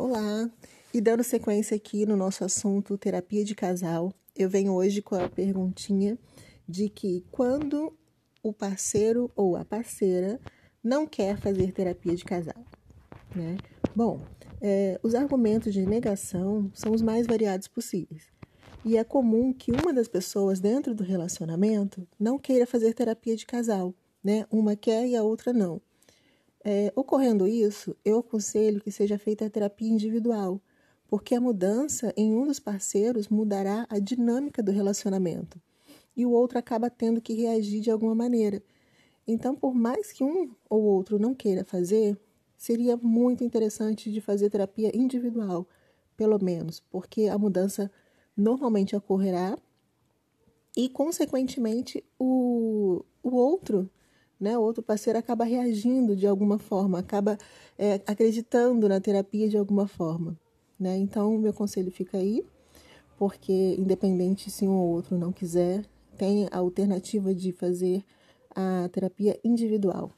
Olá! E dando sequência aqui no nosso assunto terapia de casal, eu venho hoje com a perguntinha de que quando o parceiro ou a parceira não quer fazer terapia de casal, né? Bom, é, os argumentos de negação são os mais variados possíveis. E é comum que uma das pessoas dentro do relacionamento não queira fazer terapia de casal, né? Uma quer e a outra não. É, ocorrendo isso, eu aconselho que seja feita a terapia individual, porque a mudança em um dos parceiros mudará a dinâmica do relacionamento e o outro acaba tendo que reagir de alguma maneira. Então, por mais que um ou outro não queira fazer, seria muito interessante de fazer terapia individual, pelo menos, porque a mudança normalmente ocorrerá e, consequentemente, o, o outro né? O outro parceiro acaba reagindo de alguma forma, acaba é, acreditando na terapia de alguma forma, né? Então, meu conselho fica aí, porque independente se um ou outro não quiser, tem a alternativa de fazer a terapia individual.